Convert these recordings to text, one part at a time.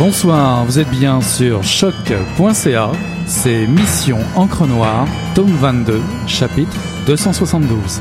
Bonsoir, vous êtes bien sur choc.ca, c'est Mission Encre Noire, tome 22, chapitre 272.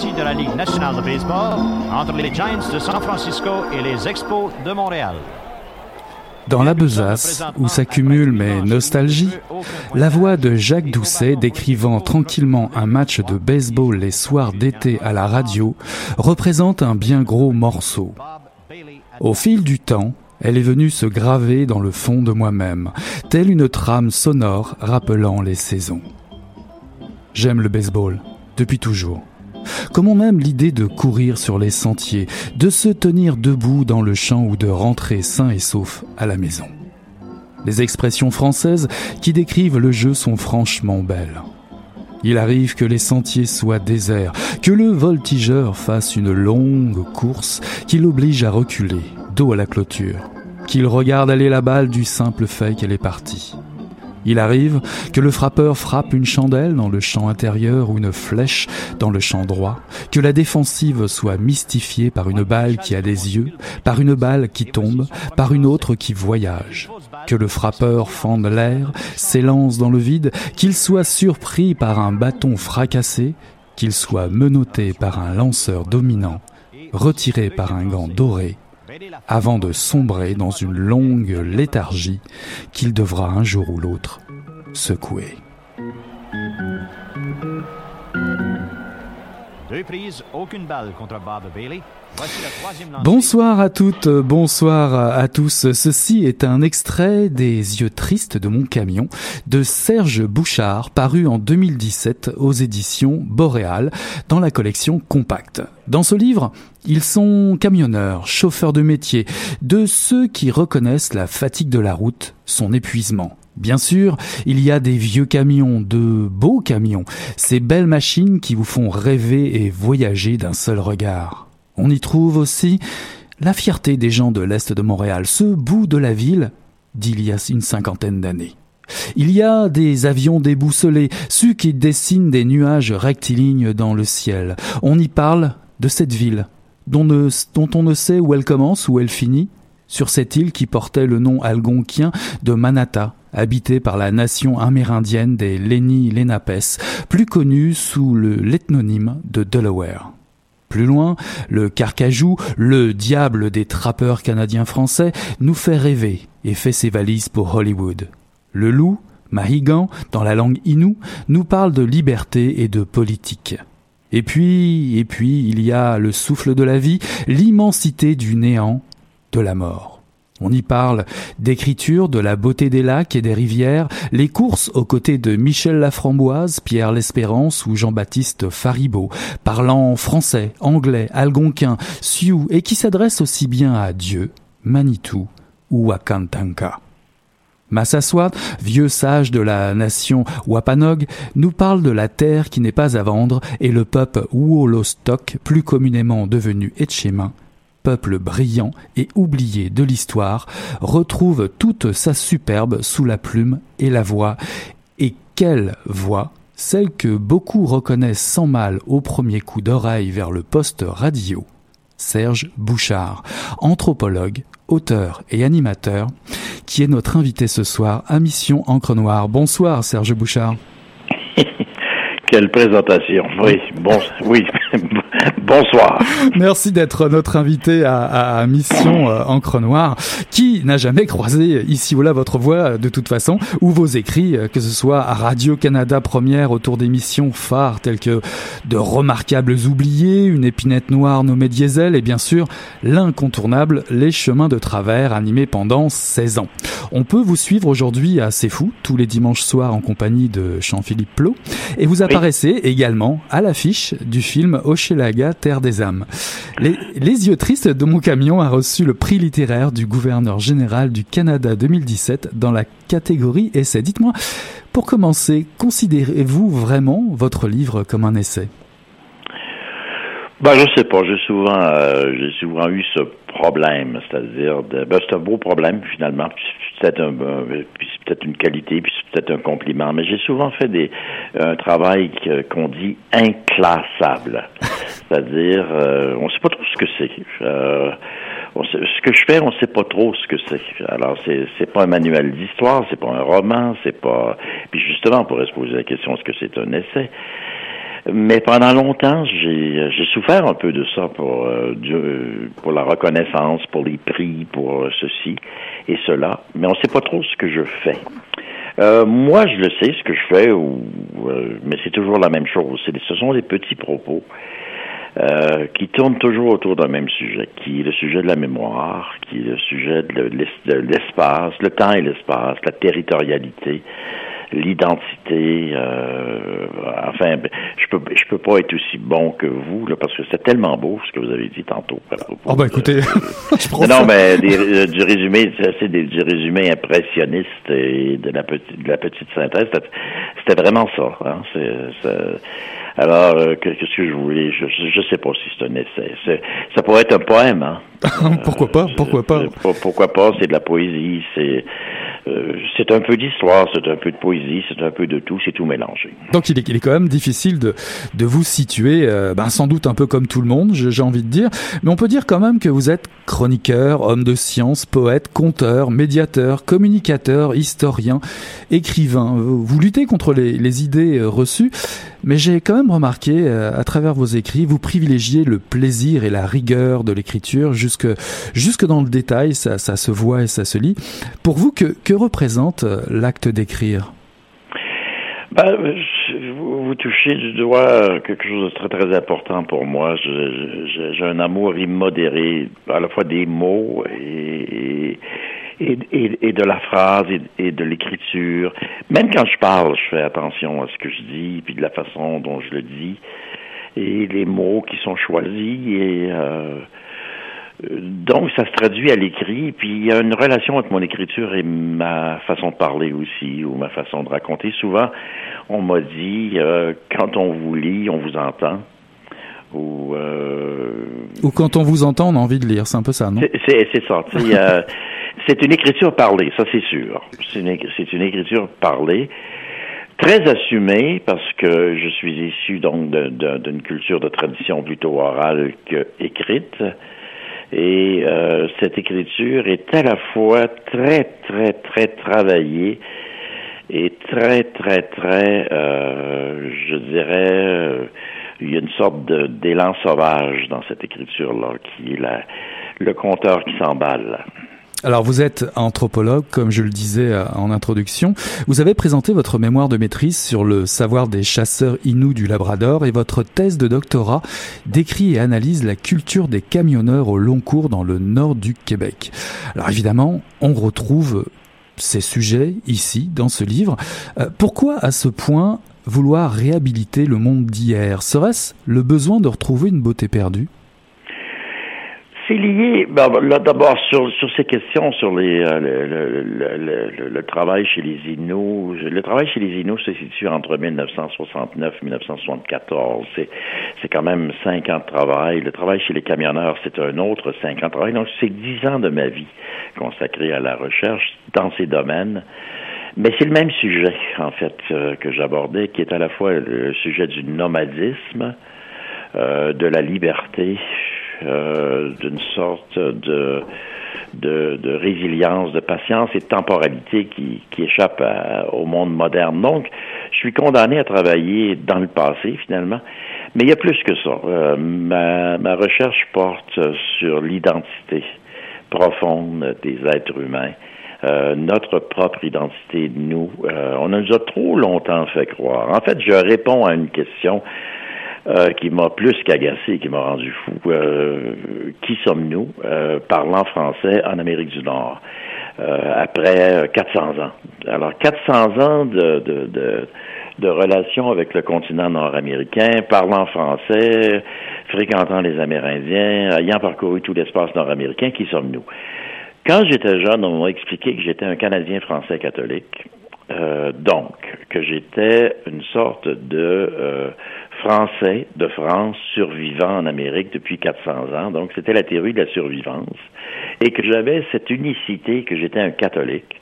De la Ligue nationale de baseball entre les Giants de San Francisco et les Expos de Montréal. Dans la besace, où s'accumulent mes nostalgies, la voix de Jacques Doucet décrivant tranquillement un match de baseball les soirs d'été à la radio représente un bien gros morceau. Au fil du temps, elle est venue se graver dans le fond de moi-même, telle une trame sonore rappelant les saisons. J'aime le baseball, depuis toujours. Comme on aime l'idée de courir sur les sentiers, de se tenir debout dans le champ ou de rentrer sain et sauf à la maison. Les expressions françaises qui décrivent le jeu sont franchement belles. Il arrive que les sentiers soient déserts, que le voltigeur fasse une longue course qui l'oblige à reculer, dos à la clôture, qu'il regarde aller la balle du simple fait qu'elle est partie. Il arrive que le frappeur frappe une chandelle dans le champ intérieur ou une flèche dans le champ droit, que la défensive soit mystifiée par une balle qui a des yeux, par une balle qui tombe, par une autre qui voyage, que le frappeur fende l'air, s'élance dans le vide, qu'il soit surpris par un bâton fracassé, qu'il soit menotté par un lanceur dominant, retiré par un gant doré, avant de sombrer dans une longue léthargie qu'il devra un jour ou l'autre secouer. Bonsoir à toutes, bonsoir à tous. Ceci est un extrait des yeux tristes de mon camion de Serge Bouchard, paru en 2017 aux éditions Boréal dans la collection Compact. Dans ce livre, ils sont camionneurs, chauffeurs de métier, de ceux qui reconnaissent la fatigue de la route, son épuisement. Bien sûr, il y a des vieux camions, de beaux camions, ces belles machines qui vous font rêver et voyager d'un seul regard. On y trouve aussi la fierté des gens de l'Est de Montréal, ce bout de la ville d'il y a une cinquantaine d'années. Il y a des avions déboussolés, ceux qui dessinent des nuages rectilignes dans le ciel. On y parle de cette ville, dont, on ne sait où elle commence, où elle finit, sur cette île qui portait le nom algonquien de Manata, habitée par la nation amérindienne des Lenni Lenapes, plus connue sous l'ethnonyme de Delaware. Plus loin, le carcajou, le diable des trappeurs canadiens français, nous fait rêver et fait ses valises pour Hollywood. Le loup, Mahigan, dans la langue inoue, nous parle de liberté et de politique. Et puis, et puis, il y a le souffle de la vie, l'immensité du néant, de la mort. On y parle d'écriture, de la beauté des lacs et des rivières, les courses aux côtés de Michel Laframboise, Pierre L'Espérance ou Jean-Baptiste Faribault, parlant français, anglais, algonquin, sioux et qui s'adresse aussi bien à Dieu, Manitou ou à Kantanka. Massaswat, vieux sage de la nation Wapanog, nous parle de la terre qui n'est pas à vendre et le peuple Woolostok, plus communément devenu Etchemin, peuple brillant et oublié de l'histoire, retrouve toute sa superbe sous la plume et la voix. Et quelle voix? Celle que beaucoup reconnaissent sans mal au premier coup d'oreille vers le poste radio. Serge Bouchard, anthropologue, auteur et animateur, qui est notre invité ce soir à Mission Encre Noire. Bonsoir Serge Bouchard. Quelle présentation. Oui, bon, oui. Bonsoir. Merci d'être notre invité à, à, Mission euh, Encre Noire, qui n'a jamais croisé ici ou là votre voix de toute façon, ou vos écrits, euh, que ce soit à Radio-Canada Première autour d'émissions phares telles que De remarquables oubliés, Une épinette noire nommée Diesel, et bien sûr l'incontournable Les chemins de travers, animé pendant 16 ans. On peut vous suivre aujourd'hui à C'est Fou, tous les dimanches soirs en compagnie de Jean-Philippe Plot, et vous apparaissez également à l'affiche du film Hochelaga Terre des âmes. Les, yeux tristes de mon camion a reçu le prix littéraire du gouverneur général du Canada 2017 dans la catégorie essai. Dites-moi, pour commencer, considérez-vous vraiment votre livre comme un essai? Ben, je sais pas. J'ai souvent, euh, j'ai souvent eu ce problème, c'est-à-dire, ben, c'est un beau problème finalement. C'est peut-être un, peut-être une qualité, puis c'est peut-être un compliment. Mais j'ai souvent fait des un travail qu'on dit inclassable, c'est-à-dire, euh, on sait pas trop ce que c'est. Euh, ce que je fais, on sait pas trop ce que c'est. Alors, c'est c'est pas un manuel d'histoire, c'est pas un roman, c'est pas. Puis justement, on pourrait se poser la question est-ce que c'est un essai? Mais pendant longtemps, j'ai souffert un peu de ça pour, euh, pour la reconnaissance, pour les prix, pour ceci et cela. Mais on ne sait pas trop ce que je fais. Euh, moi, je le sais, ce que je fais, ou, euh, mais c'est toujours la même chose. Ce sont des petits propos euh, qui tournent toujours autour d'un même sujet, qui est le sujet de la mémoire, qui est le sujet de l'espace, le temps et l'espace, la territorialité, l'identité. Euh, enfin, ben, je peux je peux pas être aussi bon que vous là, parce que c'est tellement beau ce que vous avez dit tantôt. Oh ben écoutez, je non mais euh, du résumé, c'est du résumé impressionniste et de la petite de la petite synthèse. C'était vraiment ça. Hein, alors, euh, qu'est-ce que je voulais Je je sais pas si c'est un essai. Ça pourrait être un poème. Hein? pourquoi pas Pourquoi pas? Pourquoi pas? C'est de la poésie. C'est euh, c'est un peu d'histoire, c'est un peu de poésie, c'est un peu de tout, c'est tout mélangé. Donc il est, il est quand même difficile de, de vous situer, euh, ben, sans doute un peu comme tout le monde, j'ai envie de dire, mais on peut dire quand même que vous êtes chroniqueur, homme de science, poète, conteur, médiateur, communicateur, historien, écrivain. Vous luttez contre les, les idées euh, reçues, mais j'ai quand même remarqué à travers vos écrits, vous privilégiez le plaisir et la rigueur de l'écriture jusque, jusque dans le détail, ça, se voit et ça se lit. Pour vous, que représente euh, l'acte d'écrire? Ben, vous, touchez du doigt quelque chose de très très important pour moi. J'ai un amour immodéré à la fois des mots et, de la phrase et, de l'écriture. Même quand je parle, je fais attention à ce que je dis, puis de la façon dont je le dis, et les mots qui sont choisis et euh, donc, ça se traduit à l'écrit, puis il y a une relation entre mon écriture et ma façon de parler aussi, ou ma façon de raconter. Souvent, on m'a dit, euh, quand on vous lit, on vous entend. Ou, euh, ou quand on vous entend, on a envie de lire, c'est un peu ça, non? C'est ça. c'est une écriture parlée, ça c'est sûr. C'est une, une, écriture parlée, très assumée parce que je suis issu donc d'une culture de tradition plutôt orale que écrite. Et euh, cette écriture est à la fois très, très, très travaillée et très, très, très, euh, je dirais, euh, il y a une sorte d'élan sauvage dans cette écriture-là, qui est la, le conteur qui s'emballe. Alors vous êtes anthropologue, comme je le disais euh, en introduction. Vous avez présenté votre mémoire de maîtrise sur le savoir des chasseurs inuits du Labrador et votre thèse de doctorat décrit et analyse la culture des camionneurs au long cours dans le nord du Québec. Alors évidemment, on retrouve ces sujets ici, dans ce livre. Euh, pourquoi à ce point vouloir réhabiliter le monde d'hier? Serait-ce le besoin de retrouver une beauté perdue? C'est lié, ben, là d'abord sur, ces questions, sur euh, le, travail chez les Inuits. Le travail chez les Inuits se situe entre 1969 et 1974. C'est, c'est quand même cinq ans de travail. Le travail chez les camionneurs, c'est un autre cinq ans de travail. Donc c'est dix ans de ma vie consacrée à la recherche dans ces domaines. Mais c'est le même sujet, en fait, euh, que j'abordais, qui est à la fois le sujet du nomadisme, euh, de la liberté, d'une sorte de, de, résilience, de patience et de temporalité qui, qui échappe au monde moderne. Donc, je suis condamné à travailler dans le passé, finalement. Mais il y a plus que ça. Euh, ma, ma, recherche porte sur l'identité profonde des êtres humains, euh, notre propre identité de nous. Euh, on nous a trop longtemps fait croire. En fait, je réponds à une question euh, qui m'a plus qu'agacé, qui m'a rendu fou. Euh, qui sommes-nous, euh, parlant français en Amérique du Nord, après 400 ans? Alors, 400 ans de, de, de, relations avec le continent nord-américain, parlant français, fréquentant les Amérindiens, ayant parcouru tout l'espace nord-américain, qui sommes-nous? Quand j'étais jeune, on m'a expliqué que j'étais un Canadien français catholique, donc que j'étais une sorte de Français de France survivant en Amérique depuis 400 ans. Donc, c'était la théorie de la survivance. Et que j'avais cette unicité que j'étais un catholique.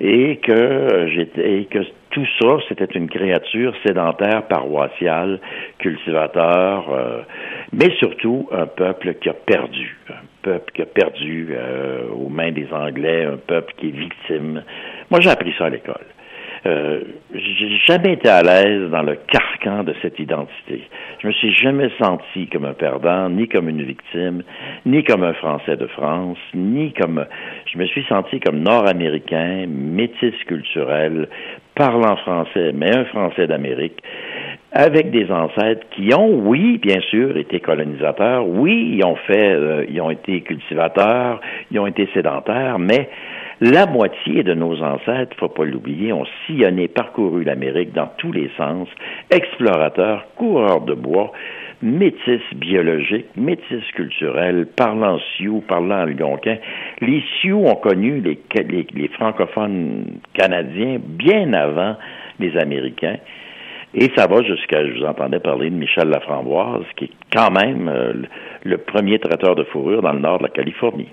Et que j'étais, que tout ça, c'était une créature sédentaire, paroissiale, cultivateur, euh, mais surtout un peuple qui a perdu. Un peuple qui a perdu euh, aux mains des Anglais, un peuple qui est victime. Moi, j'ai appris ça à l'école. Euh, j'ai jamais été à l'aise dans le carcan de cette identité. Je me suis jamais senti comme un perdant, ni comme une victime, ni comme un Français de France, ni comme je me suis senti comme Nord-américain, métis culturel, parlant français, mais un Français d'Amérique avec des ancêtres qui ont, oui, bien sûr, été colonisateurs, oui, ils ont fait, euh, ils ont été cultivateurs, ils ont été sédentaires, mais la moitié de nos ancêtres, faut pas l'oublier, ont sillonné, parcouru l'Amérique dans tous les sens, explorateurs, coureurs de bois, métis biologiques, métis culturels, parlant sioux, parlant algonquin. Les sioux ont connu les, francophones canadiens bien avant les Américains. Et ça va jusqu'à, je vous entendais parler de Michel Laframboise, qui est quand même euh, le premier traiteur de fourrure dans le nord de la Californie.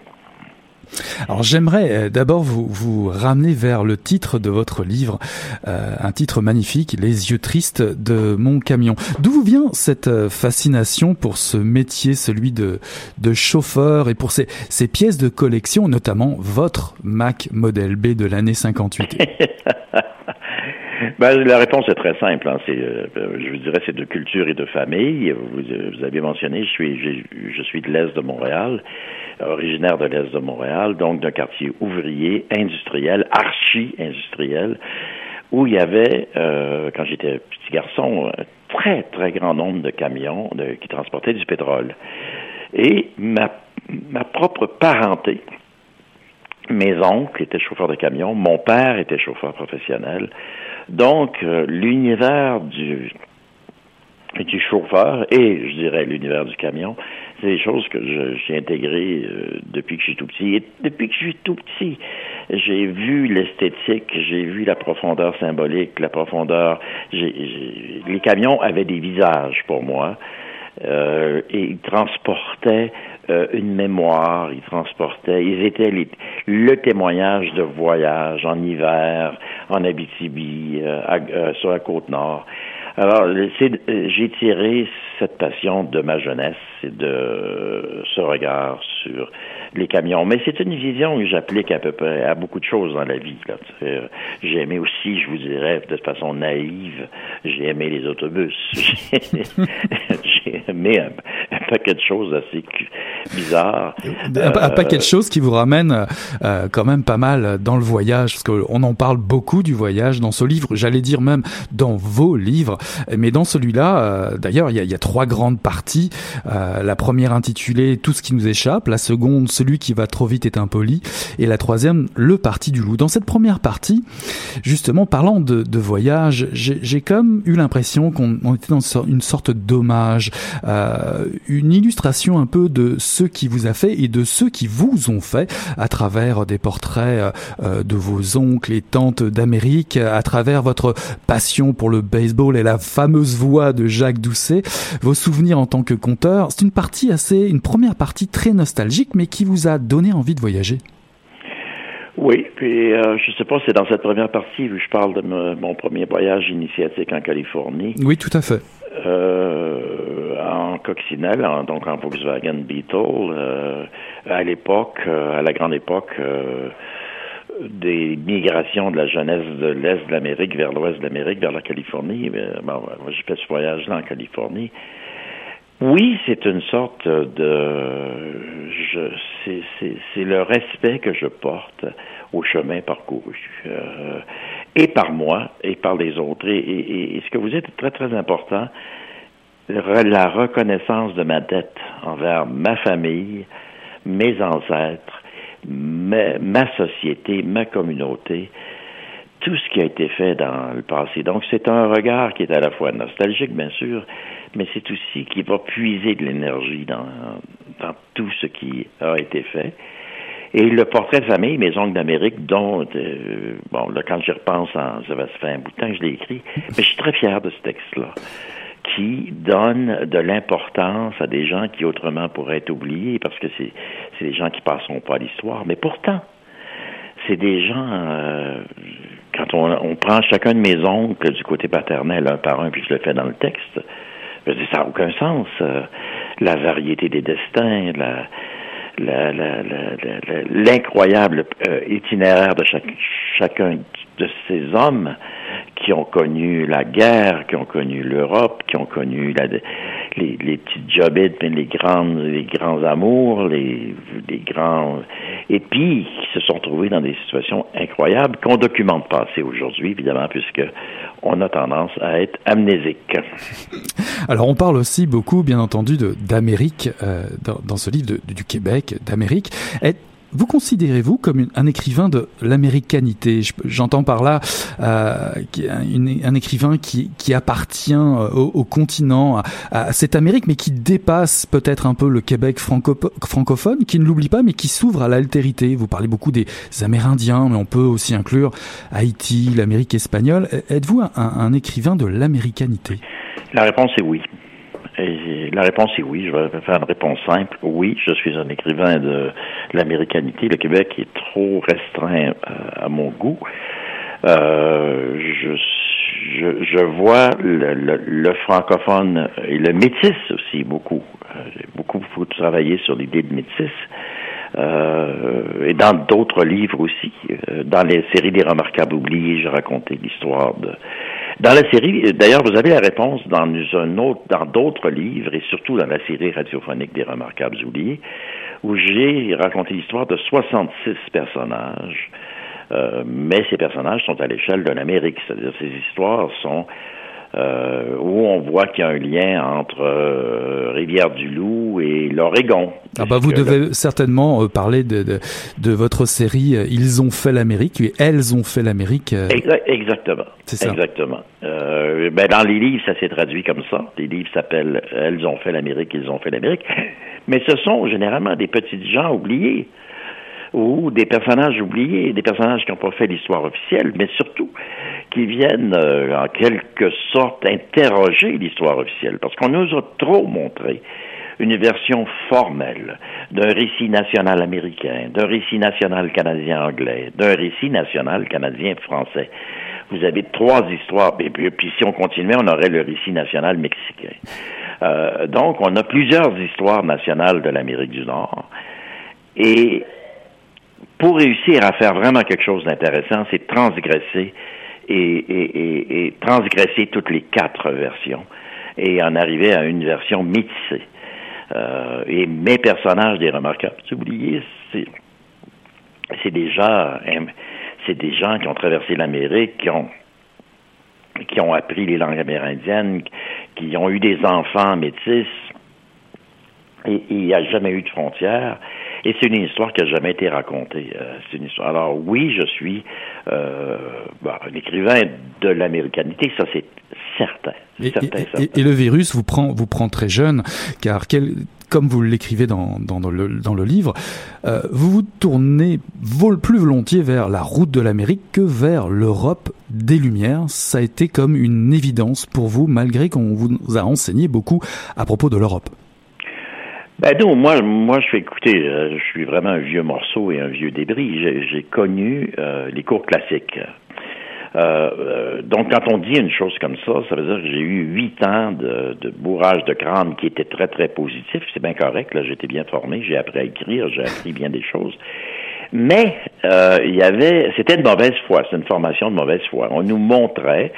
Alors j'aimerais euh, d'abord vous, vous ramener vers le titre de votre livre, euh, un titre magnifique, Les yeux tristes de mon camion. D'où vient cette euh, fascination pour ce métier, celui de, de chauffeur et pour ces, ces pièces de collection, notamment votre Mac Model B de l'année 58 Ben, la réponse est très simple. Hein. C'est, je vous dirais, c'est de culture et de famille. Vous, vous avez mentionné, je suis, de l'est de Montréal originaire de l'Est de Montréal, donc d'un quartier ouvrier, industriel, archi-industriel, où il y avait, euh, quand j'étais petit garçon, un très, très grand nombre de camions qui transportaient du pétrole. Et ma, ma propre parenté, mes oncles étaient chauffeurs de camions, mon père était chauffeur professionnel. Donc, euh, l'univers du, chauffeur et, je dirais, l'univers du camion c'est des choses que j'ai intégrées euh, depuis que je suis tout petit. Et depuis que je suis tout petit, j'ai vu l'esthétique, j'ai vu la profondeur symbolique, la profondeur. les camions avaient des visages pour moi. Euh, et ils transportaient euh, une mémoire, ils transportaient, ils étaient le témoignage de voyage en hiver, en Abitibi, sur la côte nord. Alors, j'ai tiré cette passion de ma jeunesse et de ce regard sur les camions. Mais c'est une vision que j'applique à peu près à beaucoup de choses dans la vie. J'ai aimé aussi, je vous dirais, de façon naïve, j'ai aimé les autobus. j'ai aimé paquet de choses assez bizarres. Un, paquet de choses qui vous ramènent euh, quand même pas mal dans le voyage, parce qu'on en parle beaucoup du voyage dans ce livre, j'allais dire même dans vos livres, mais dans celui-là, euh, d'ailleurs, il y a, y a, trois grandes parties. Euh, la première intitulée Tout ce qui nous échappe, la seconde celui qui va trop vite est impoli, et la troisième, le parti du loup. Dans cette première partie, justement, parlant de, de voyage, j'ai comme eu l'impression qu'on était dans une sorte d'hommage, euh, une illustration un peu de ce qui vous a fait et de ceux qui vous ont fait à travers des portraits euh, de vos oncles et tantes d'Amérique, à travers votre passion pour le baseball et la fameuse voix de Jacques Doucet, vos souvenirs en tant que conteur. C'est une partie assez, une première partie très nostalgique, mais qui vous a donné envie de voyager oui, puis euh, je sais pas, c'est dans cette première partie où je parle de mon premier voyage initiatique en Californie. Oui, tout à fait. Euh, en coccinelle, donc en Volkswagen Beetle, à l'époque, à la grande époque des migrations de la jeunesse de l'Est de l'Amérique vers l'Ouest de l'Amérique, vers la Californie. Bon, moi, j'ai fait ce voyage-là en Californie. Oui, c'est une sorte de... C'est le respect que je porte au chemin parcouru. Et par moi, et par les autres. Et, ce que vous êtes très, très important, la reconnaissance de ma dette envers ma famille, mes ancêtres, ma, ma société, ma communauté, tout ce qui a été fait dans le passé. Donc, c'est un regard qui est à la fois nostalgique, bien sûr, mais c'est aussi qui va puiser de l'énergie dans, dans tout ce qui a été fait. Et le portrait de famille, mes oncles d'Amérique, dont, euh, bon, là, quand j'y repense, en, ça va se faire un bout de temps je l'ai écrit, mais je suis très fier de ce texte-là, qui donne de l'importance à des gens qui autrement pourraient être oubliés, parce que c'est, c'est des gens qui passeront pas à l'histoire. Mais pourtant, c'est des gens, euh, quand on, on, prend chacun de mes oncles du côté paternel, un par un, puis je le fais dans le texte, je dis, ça n'a aucun sens. Euh, la variété des destins, la, l'incroyable euh, itinéraire de chacun de ces hommes qui ont connu la guerre, qui ont connu l'Europe, qui ont connu les, les petites jobites, les grandes, les grands amours, les, grands, et puis qui se sont trouvés dans des situations incroyables qu'on documente pas assez aujourd'hui, évidemment, puisque on a tendance à être amnésique. Alors on parle aussi beaucoup, bien entendu, d'Amérique euh, dans, ce livre du Québec, d'Amérique. Vous considérez-vous comme un écrivain de l'américanité? J'entends par là euh, un écrivain qui, appartient euh, au, continent, à, cette Amérique, mais qui dépasse peut-être un peu le Québec francophone, qui ne l'oublie pas, mais qui s'ouvre à l'altérité. Vous parlez beaucoup des Amérindiens, mais on peut aussi inclure Haïti, l'Amérique espagnole. Êtes-vous un écrivain de l'américanité? La réponse est oui. Et la réponse est oui. Je vais faire une réponse simple. Oui, je suis un écrivain de l'américanité. Le Québec est trop restreint euh, à, mon goût. Euh, je, je, je, vois le, francophone et le métis aussi beaucoup. Euh, j'ai beaucoup, beaucoup travaillé sur l'idée de métis. Euh, et dans d'autres livres aussi. Euh, dans les séries des remarquables oubliés, j'ai raconté l'histoire de dans la série, d'ailleurs, vous avez la réponse dans un autre, dans d'autres livres et surtout dans la série radiophonique des Remarquables oubliés, où j'ai raconté l'histoire de 66 personnages. Euh, mais ces personnages sont à l'échelle de l'Amérique, c'est-à-dire ces histoires sont euh, où on voit qu'il y a un lien entre euh, Rivière-du-Loup et l'Oregon. Ah bah vous devez certainement euh, parler de, de, de, votre série Ils ont fait l'Amérique et Elles ont fait l'Amérique. Exactement. C'est ça. Exactement. ben dans les livres, ça s'est traduit comme ça. Les livres s'appellent Elles ont fait l'Amérique, Ils ont fait l'Amérique. Mais ce sont généralement des petits gens oubliés ou des personnages oubliés, des personnages qui n'ont pas fait l'histoire officielle, mais surtout qui viennent euh, en quelque sorte interroger l'histoire officielle, parce qu'on nous a trop montré une version formelle d'un récit national américain, d'un récit national canadien-anglais, d'un récit national canadien-français. Vous avez trois histoires, et puis, si on continuait, on aurait le récit national mexicain. Euh, donc, on a plusieurs histoires nationales de l'Amérique du Nord. Et pour réussir à faire vraiment quelque chose d'intéressant, c'est transgresser et, transgresser toutes les quatre versions et en arriver à une version métissée. Euh, et mes personnages des remarquables, oubliez, c'est c'est des gens, c'est des gens qui ont traversé l'Amérique, qui ont qui ont appris les langues amérindiennes, qui ont eu des enfants métis, et il n'y a jamais eu de frontières. Et c'est une histoire qui n'a jamais été racontée. Euh, c'est une histoire. Alors oui, je suis euh, bah, un écrivain de l'américanité, ça c'est certain. Et, certain, et, le virus vous prend, vous prend très jeune, car quel, comme vous l'écrivez dans, dans, le, dans le livre, euh, vous vous tournez plus volontiers vers la route de l'Amérique que vers l'Europe des Lumières. Ça a été comme une évidence pour vous, malgré qu'on vous a enseigné beaucoup à propos de l'Europe. Ben non, moi, moi, je fais écouter, euh, je suis vraiment un vieux morceau et un vieux débris. J'ai connu euh, les cours classiques. Euh, donc, quand on dit une chose comme ça, ça veut dire que j'ai eu huit ans de, de, bourrage de crâne qui était très, très positif. C'est bien correct. Là, j'étais bien formé. J'ai appris à écrire. J'ai appris bien des choses. Mais il y avait, c'était de mauvaise foi. C'est une formation de mauvaise foi. On nous montrait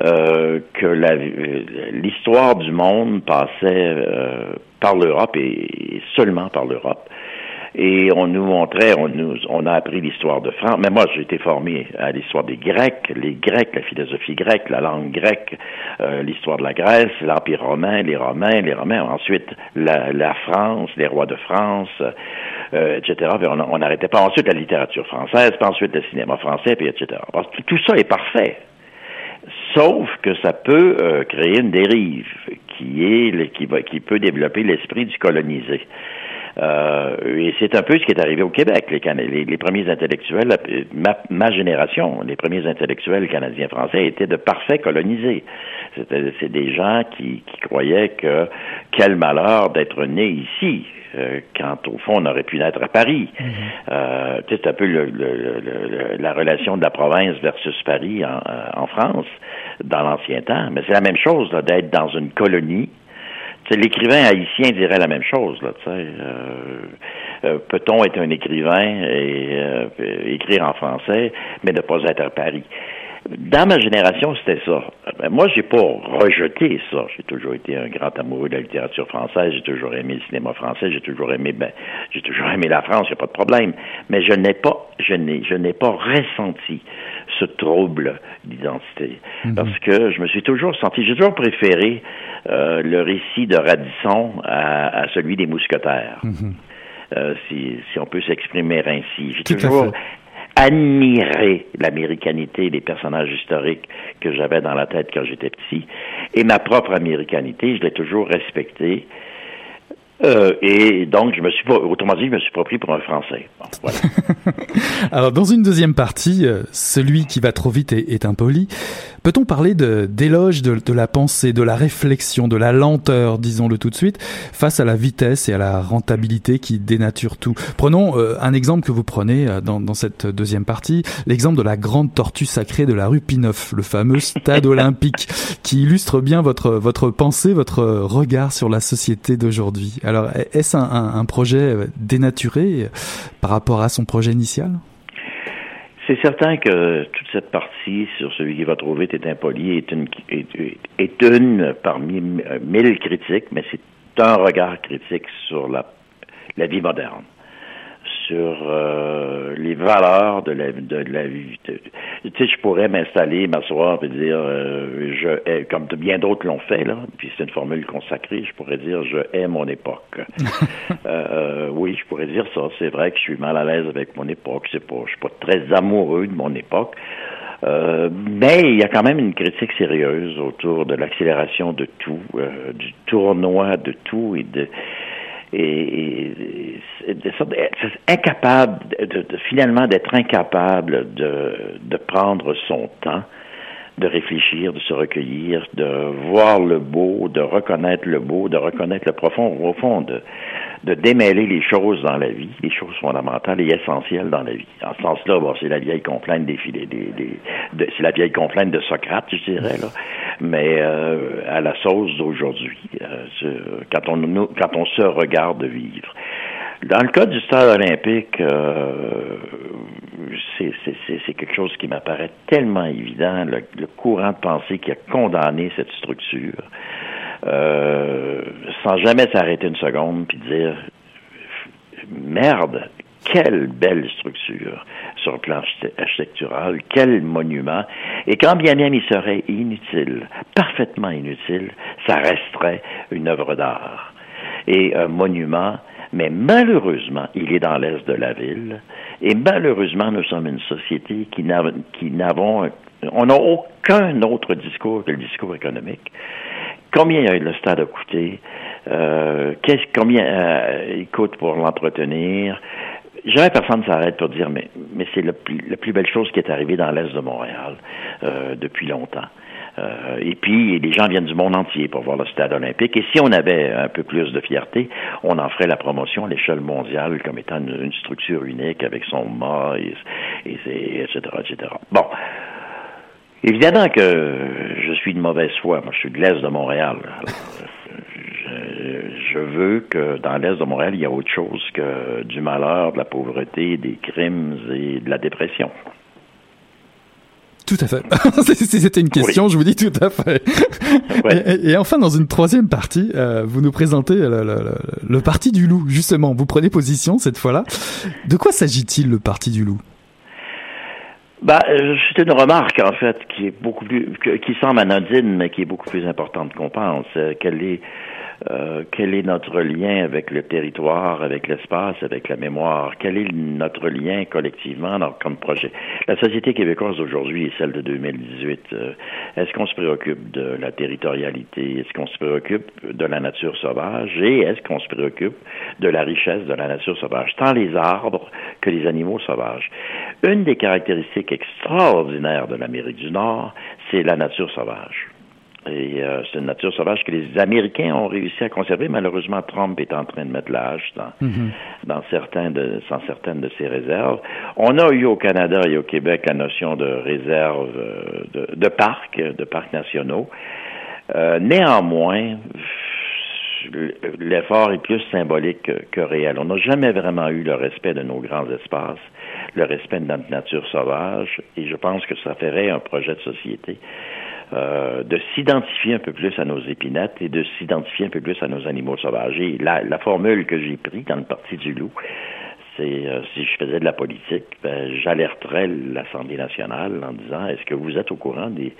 euh, que l'histoire du monde passait euh, par l'Europe et, seulement par l'Europe. Et on nous montrait, on nous, on a appris l'histoire de France. Mais moi, j'ai été formé à l'histoire des Grecs, les Grecs, la philosophie grecque, la langue grecque, euh, l'histoire de la Grèce, l'Empire romain, les Romains, les Romains. Ensuite, la, France, les rois de France, euh, etc. on n'arrêtait pas. Ensuite, la littérature française, puis ensuite le cinéma français, puis etc. tout ça est parfait. Sauf que ça peut euh, créer une dérive qui est qui, va, qui peut développer l'esprit du colonisé. Euh, et c'est un peu ce qui est arrivé au Québec. Les, les, premiers intellectuels, ma, ma, génération, les premiers intellectuels canadiens-français étaient de parfaits colonisés. C'est des gens qui, qui croyaient que quel malheur d'être né ici. Euh, quand au fond on aurait pu naître à Paris. Euh, c'est un peu le, le, la relation de la province versus Paris en, en France dans l'ancien temps. Mais c'est la même chose d'être dans une colonie l'écrivain haïtien dirait la même chose. Là, euh, euh, Peut-on être un écrivain et euh, écrire en français, mais ne pas être à Paris? Dans ma génération, c'était ça. Ben, moi, j'ai pas rejeté ça. J'ai toujours été un grand amoureux de la littérature française. J'ai toujours aimé le cinéma français. J'ai toujours aimé, ben, j'ai toujours aimé la France. Il a pas de problème. Mais je n'ai pas, je n'ai, je n'ai pas ressenti ce trouble d'identité. Mhm. Parce que je me suis toujours senti, j'ai toujours préféré euh, le récit de Radisson à, celui des mousquetaires. Mhm. Euh, si, si on peut s'exprimer ainsi. J'ai toujours admiré l'américanité des personnages historiques que j'avais dans la tête quand j'étais petit. Et ma propre américanité, je l'ai toujours respectée. Euh, et donc, je me suis pas, autrement dit, je me suis pas pris pour un Français. voilà. Alors, dans une deuxième partie, euh, celui qui va trop vite est, est impoli. Peut-on parler d'éloge de, de, la pensée, de la réflexion, de la lenteur, disons-le tout de suite, face à la vitesse et à la rentabilité qui dénature tout? Prenons euh, un exemple que vous prenez euh, dans, dans cette deuxième partie, l'exemple de la grande tortue sacrée de la rue Pineuf, le fameux stade olympique, qui illustre bien votre, votre pensée, votre regard sur la société d'aujourd'hui. Alors, est-ce un, projet euh, dénaturé euh, par rapport à son projet initial? C'est certain que toute cette partie sur celui qui va trouver est impoli est une, parmi mille critiques, mais c'est un regard critique sur la vie moderne sur euh, les valeurs de la, de, la vie. Tu sais, je pourrais m'installer, m'asseoir et dire, euh, je hais, comme bien d'autres l'ont fait, là, puis c'est une formule consacrée, je pourrais dire, je hais mon époque. euh, oui, je pourrais dire ça. C'est vrai que je suis mal à l'aise avec mon époque. C'est pas, je suis pas très amoureux de mon époque. Euh, mais il y a quand même une critique sérieuse autour de l'accélération de tout, euh, du tournoi de tout et de et, et, incapable de, finalement d'être incapable de, de prendre son temps de réfléchir, de se recueillir, de voir le beau, de reconnaître le beau, de reconnaître le profond, au fond, de démêler les choses dans la vie, les choses fondamentales et essentielles dans la vie. En ce sens-là, c'est la vieille complainte des, des, des de, c'est la vieille complainte de Socrate, je dirais là, mais euh, à la sauce d'aujourd'hui, euh, quand on quand on se regarde vivre. Dans le cas du stade olympique, euh, c'est quelque chose qui m'apparaît tellement évident, le, courant de pensée qui a condamné cette structure, euh, sans jamais s'arrêter une seconde puis dire merde, quelle belle structure sur le plan architectural, quel monument. Et quand bien même il serait inutile, parfaitement inutile, ça resterait une œuvre d'art. Et un monument, mais malheureusement, il est dans l'est de la ville. Et malheureusement, nous sommes une société qui n'avons, on n'a aucun autre discours que le discours économique. Combien le stade a coûté? Euh, qu'est-ce, combien euh, il coûte pour l'entretenir? Jamais personne ne s'arrête pour dire, mais, mais c'est la plus belle chose qui est arrivée dans l'Est de Montréal euh, depuis longtemps. Euh, et puis, les gens viennent du monde entier pour voir le stade olympique. Et si on avait un peu plus de fierté, on en ferait la promotion à l'échelle mondiale comme étant une, structure unique avec son mât, et, et, etc., etc. Bon. Évidemment que je suis de mauvaise foi. Moi, je suis de l'Est de Montréal. je, veux que dans l'Est de Montréal, il y ait autre chose que du malheur, de la pauvreté, des crimes et de la dépression. Tout à fait. si c'était une question, je vous dis tout à fait. Et, enfin, dans une troisième partie, euh, vous nous présentez le, parti du loup, justement. Vous prenez position cette fois-là. De quoi s'agit-il, le parti du loup? Euh, c'est une remarque en fait qui est beaucoup plus, qui semble anodine, mais qui est beaucoup plus importante qu'on pense. Euh, quelle est euh, quel est notre lien avec le territoire, avec l'espace, avec la mémoire? Quel est notre lien collectivement comme projet? La société québécoise aujourd'hui est celle de 2018. Euh, est-ce qu'on se préoccupe de la territorialité? Est-ce qu'on se préoccupe de la nature sauvage? Et est-ce qu'on se préoccupe de la richesse de la nature sauvage, tant les arbres que les animaux sauvages? Une des caractéristiques extraordinaires de l'Amérique du Nord, c'est la nature sauvage. Et euh, c'est une nature sauvage que les Américains ont réussi à conserver. Malheureusement, Trump est en train de mettre l'âge dans, mm-hmm. dans, certains de, dans certaines de ses réserves. On a eu au Canada et au Québec la notion de réserve euh, de, de parcs, de parcs nationaux. Euh, néanmoins, l'effort est plus symbolique que, que réel. On n'a jamais vraiment eu le respect de nos grands espaces, le respect de notre nature sauvage, et je pense que ça ferait un projet de société euh, de s'identifier un peu plus à nos épinettes et de s'identifier un peu plus à nos animaux sauvages. Et la, la formule que j'ai prise dans le Parti du loup, c'est euh, si je faisais de la politique, ben, j'alerterais l'Assemblée nationale en disant est-ce que vous êtes au courant des,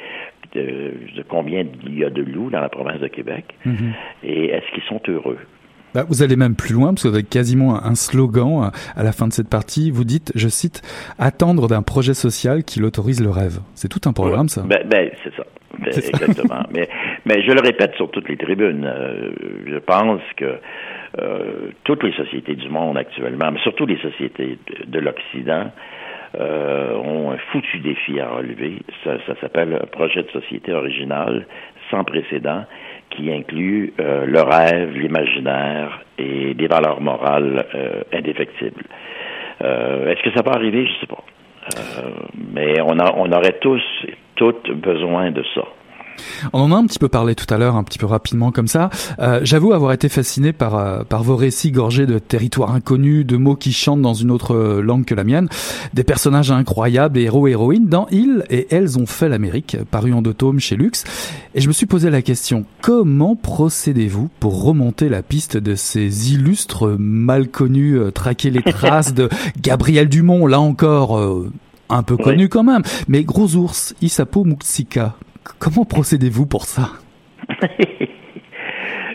de, combien il y a de loups dans la province de Québec? Mm-hmm. et est-ce qu'ils sont heureux? Bah, vous allez même plus loin, parce que vous avez quasiment un slogan à la fin de cette partie. Vous dites, je cite, attendre d'un projet social qui l'autorise le rêve. C'est tout un programme, ça. Ben, ben c'est ça. Exactement. mais, mais je le répète sur toutes les tribunes. Euh, je pense que euh, toutes les sociétés du monde actuellement, mais surtout les sociétés de, l'Occident, euh, ont un foutu défi à relever. Ça, ça s'appelle un projet de société original sans précédent qui inclut le rêve, l'imaginaire et des valeurs morales indéfectibles. Est-ce que ça peut arriver? Je sais pas. mais on, a, on aurait tous toutes besoin de ça. On en a un petit peu parlé tout à l'heure, un petit peu rapidement comme ça. Euh, j'avoue avoir été fasciné par euh, par vos récits gorgés de territoires inconnus, de mots qui chantent dans une autre euh, langue que la mienne, des personnages incroyables, héros et héroïnes dans Ils et elles ont fait l'Amérique, paru en deux tomes chez Lux. Et je me suis posé la question comment procédez-vous pour remonter la piste de ces illustres mal connus, traquer les traces de Gabriel Dumont, là encore un peu connu quand même. Mais Gros Ours, Isapo Muxika, comment procédez-vous pour ça?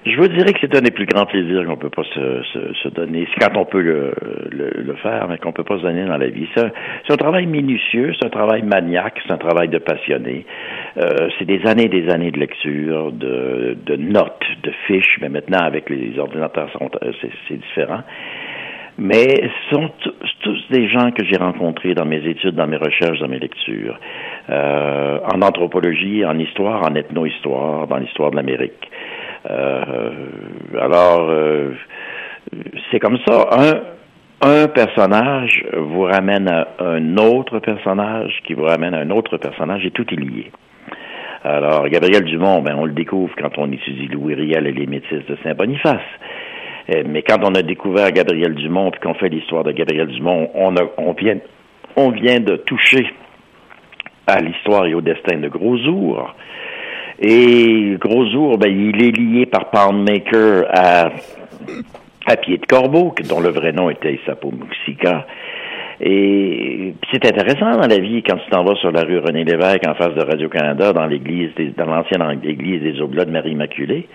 Je vous dirais que c'est un des plus grands plaisirs qu'on peut pas se, se, donner. C'est quand on peut le, le, faire, mais qu'on peut pas se donner dans la vie. C'est un, travail minutieux, c'est un travail maniaque, c'est un travail de passionné. Euh, c'est des années et des années de lecture, de, de notes, de fiches, mais maintenant avec les ordinateurs, euh, c'est différent mais ce sont tous des gens que j'ai rencontrés dans mes études, dans mes recherches, dans mes lectures, euh, en anthropologie, en histoire, en ethno-histoire, dans l'histoire de l'Amérique. Euh, alors, euh, c'est comme ça. Un, un personnage vous ramène à un autre personnage, qui vous ramène à un autre personnage, et tout est lié. Alors, Gabriel Dumont, ben, on le découvre quand on étudie Louis Riel et les métis de Saint-Boniface. Euh, mais quand on a découvert Gabriel Dumont puis qu'on fait l'histoire de Gabriel Dumont, on, vient, de toucher à l'histoire et au destin de Gros-Ours. Et Gros-Ours, ben, il est lié par Poundmaker à, Pied de Corbeau, dont le vrai nom était Isapo Muxika. Et c'est intéressant dans la vie quand tu t'en vas sur la rue René Lévesque en face de Radio-Canada dans l'église, dans l'ancienne église des Oblats de Marie-Immaculée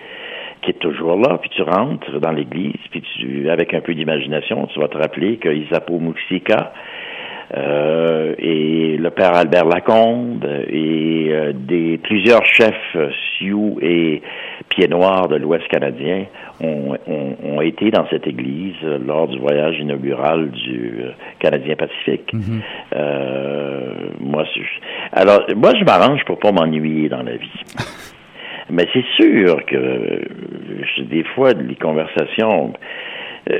qui est toujours là, puis tu rentres dans l'église, puis tu, avec un peu d'imagination, tu vas te rappeler que Isapo Muxika euh, et le père Albert Lacombe et euh, des plusieurs chefs Sioux et Pieds Noirs de l'Ouest canadien ont, ont, été dans cette église lors du voyage inaugural du euh, Canadien Pacifique. Mm-hmm. euh, moi, alors moi je m'arrange pour pas m'ennuyer dans la vie. Mais c'est sûr que des fois, les conversations, euh,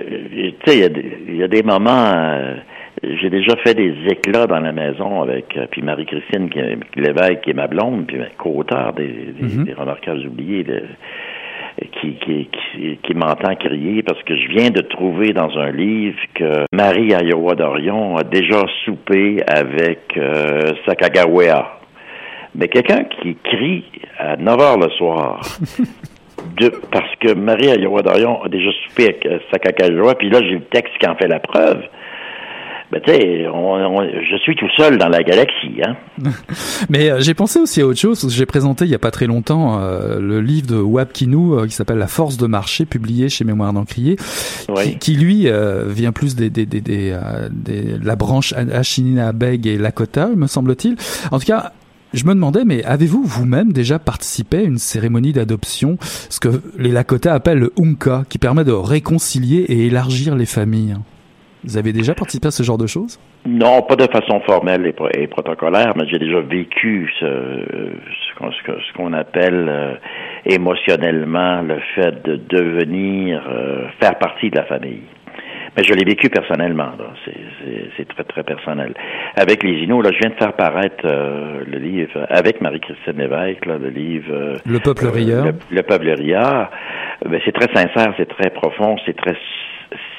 tu sais, il y, a des moments, euh, j'ai déjà fait des éclats dans la maison avec puis Marie-Christine qui, l'évêque qui est ma blonde, puis co-auteur des, des, des, remarquables oubliés. De, qui, qui, qui, qui m'entend crier parce que je viens de trouver dans un livre que Marie Iowa d'Orion a déjà soupé avec euh, Sakagawea. Mais quelqu'un qui crie à 9 heures le soir, de, parce que Marie Iowa d'Orion a déjà soupé avec euh, Sakagawea, puis là j'ai le texte qui en fait la preuve. Ben, tu sais, je suis tout seul dans la galaxie. Hein? Mais euh, j'ai pensé aussi à autre chose. J'ai présenté il y a pas très longtemps euh, le livre de Wab Kinou euh, qui s'appelle La force de marché, publié chez Mémoire d'Encrier, qui, lui vient plus des, des, des, des, la branche Ashinina Beg et Lakota, me semble-t-il. En tout cas, je me demandais, mais avez-vous vous-même déjà participé à une cérémonie d'adoption, ce que les Lakota appellent le Unka, qui permet de réconcilier et élargir les familles? Vous avez déjà participé à ce genre de choses? Non, pas de façon formelle et, protocolaire, mais j'ai déjà vécu ce, qu'on appelle euh, émotionnellement le fait de devenir, euh, faire partie de la famille. Mais je l'ai vécu personnellement, c'est très, très personnel. Avec les Inuits, là, je viens de faire paraître euh, le livre, avec Marie-Christine Lévesque, là, le livre... le peuple rieur. Le, peuple rieur. Ben, c'est très sincère, c'est très profond, c'est très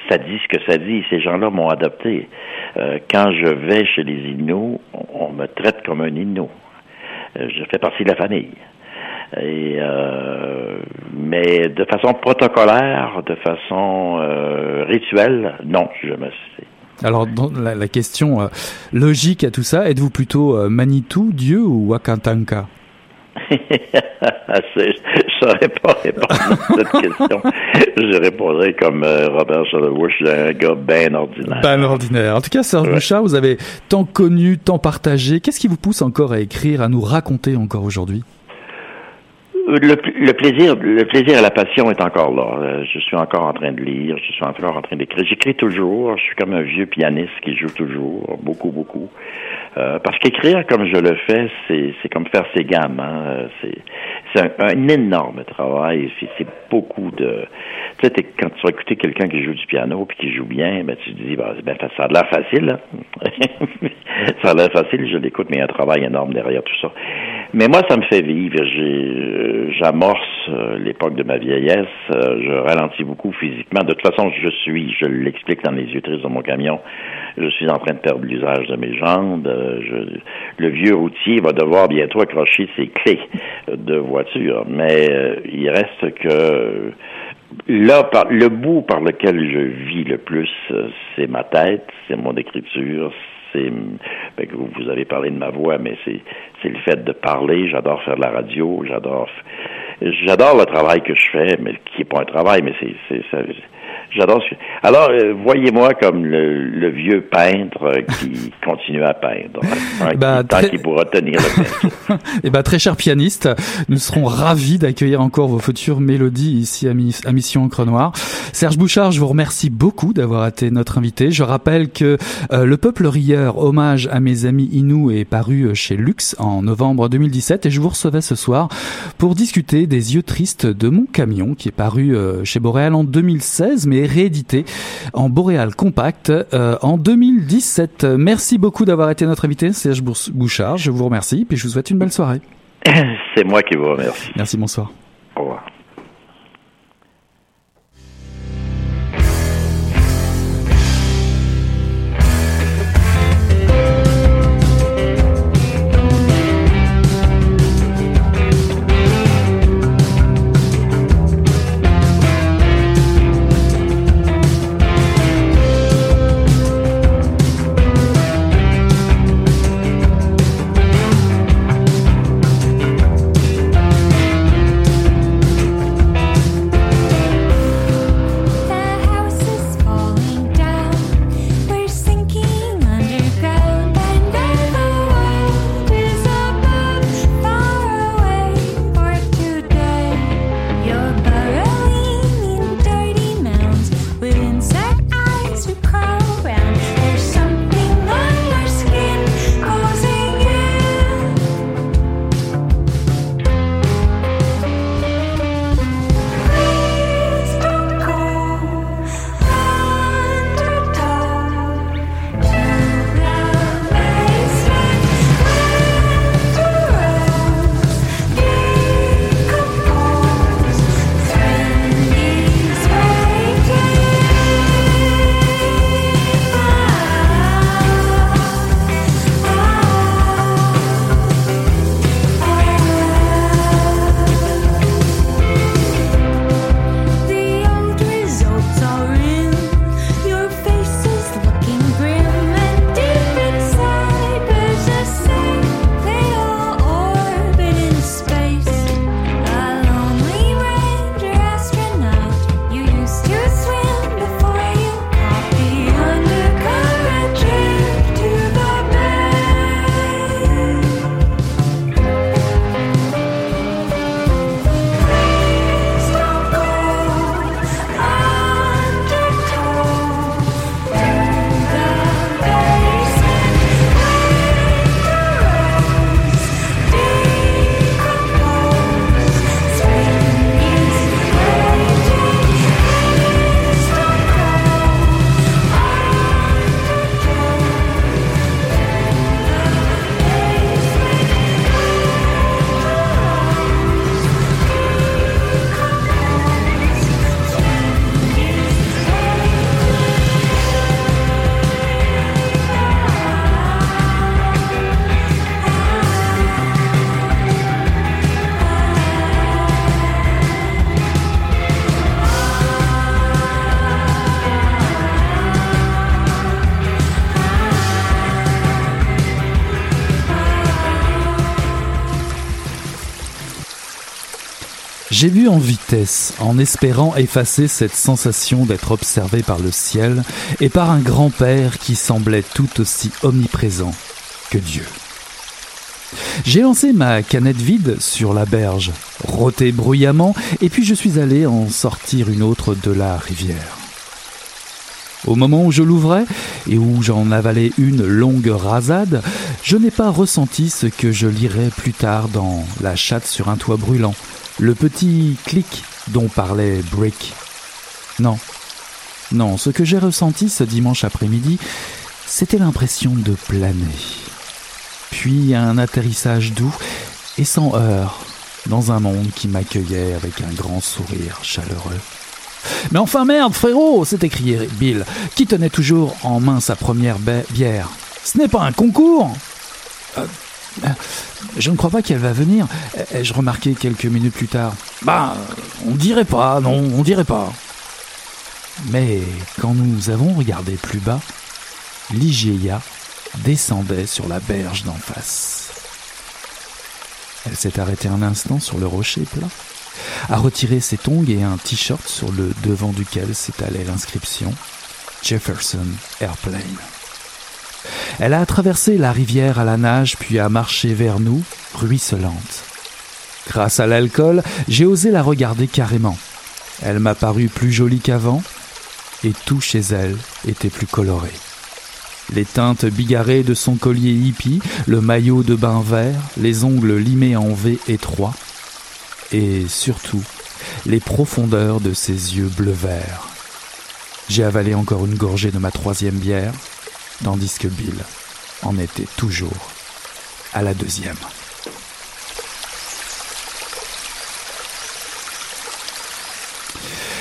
ça dit ce que ça dit. Ces gens-là m'ont adopté. Euh, quand je vais chez les Inuits, on, me traite comme un Inuit. Euh, je fais partie de la famille. Et, euh, mais de façon protocolaire, de façon rituelle, non, je me suis. Alors, la, la, question logique à tout ça, êtes-vous plutôt Manitou, Dieu ou Wakantanka? Je ne saurais pas répondre à cette question. Je répondrais comme euh, Robert Charlevoix, je suis un gars bien ordinaire. Bien ordinaire. En tout cas, Serge Bouchard, vous avez tant connu, tant partagé. Qu'est-ce qui vous pousse encore à écrire, à nous raconter encore aujourd'hui? Le, plaisir, le plaisir et la passion est encore là. Euh, je suis encore en train de lire, je suis encore en train d'écrire. J'écris toujours. Je suis comme un vieux pianiste qui joue toujours, beaucoup, beaucoup. Euh, parce qu'écrire comme je le fais, c'est comme faire ses gammes. Hein. Euh, c'est un, un, énorme travail. C'est beaucoup de. Tu sais, quand tu vas écouter quelqu'un qui joue du piano puis qui joue bien, ben tu te dis, ben, ben ça a l'air facile. Hein. ça a l'air facile. Je l'écoute, mais il y a un travail énorme derrière tout ça. Mais moi, ça me fait vivre. J'amorce euh, l'époque de ma vieillesse. Euh, je ralentis beaucoup physiquement. De toute façon, je suis, je l'explique dans les yeux tristes de mon camion, je suis en train de perdre l'usage de mes jambes. Euh, le vieux routier va devoir bientôt accrocher ses clés de voiture. Mais il reste que là, le bout par lequel je vis le plus, c'est ma tête, c'est mon écriture, c'est ben, vous avez parlé de ma voix, mais c'est c'est le fait de parler. J'adore faire de la radio. J'adore j'adore le travail que je fais, mais qui est pas un travail, mais c'est J'adore ce... Alors, euh, voyez-moi comme le, vieux peintre qui continue à peindre. Hein, bah, tant qu'il pourra tenir le peintre. Et eh ben, très cher pianiste, nous serons ravis d'accueillir encore vos futures mélodies ici à, Mission Encre Noire. Serge Bouchard, je vous remercie beaucoup d'avoir été notre invité. Je rappelle que euh, Le Peuple Rieur, hommage à mes amis Inou, est paru euh, chez Lux en novembre 2017 et je vous recevais ce soir pour discuter des yeux tristes de mon camion qui est paru chez Boréal en 2016 mais réédité en Boréal Compact euh, en 2017. Merci beaucoup d'avoir été notre invité, Serge Bouchard. Je vous remercie, puis je vous souhaite une belle soirée. C'est moi qui vous remercie. Merci, bonsoir. Au revoir. J'ai bu en vitesse, en espérant effacer cette sensation d'être observé par le ciel et par un grand-père qui semblait tout aussi omniprésent que Dieu. J'ai lancé ma canette vide sur la berge, roté bruyamment, et puis je suis allé en sortir une autre de la rivière. Au moment où je l'ouvrais et où j'en avalais une longue rasade, je n'ai pas ressenti ce que je lirai plus tard dans La chatte sur un toit brûlant, le petit clic dont parlait Brick. Non, non, ce que j'ai ressenti ce dimanche après-midi, c'était l'impression de planer. Puis un atterrissage doux et sans heurts dans un monde qui m'accueillait avec un grand sourire chaleureux. Mais enfin merde, frérot s'est écrié Bill, qui tenait toujours en main sa première bière. Ce n'est pas un concours euh, Je ne crois pas qu'elle va venir, ai-je remarqué quelques minutes plus tard. Bah, on dirait pas, non, on dirait pas. Mais quand nous avons regardé plus bas, Ligeia descendait sur la berge d'en face. Elle s'est arrêtée un instant sur le rocher plat a retiré ses tongs et un t-shirt sur le devant duquel s'étalait l'inscription Jefferson Airplane. Elle a traversé la rivière à la nage puis a marché vers nous, ruisselante. Grâce à l'alcool, j'ai osé la regarder carrément. Elle m'a paru plus jolie qu'avant, et tout chez elle était plus coloré. Les teintes bigarrées de son collier hippie, le maillot de bain vert, les ongles limés en V étroit, et surtout les profondeurs de ses yeux bleu-vert. J'ai avalé encore une gorgée de ma troisième bière, tandis que Bill en était toujours à la deuxième.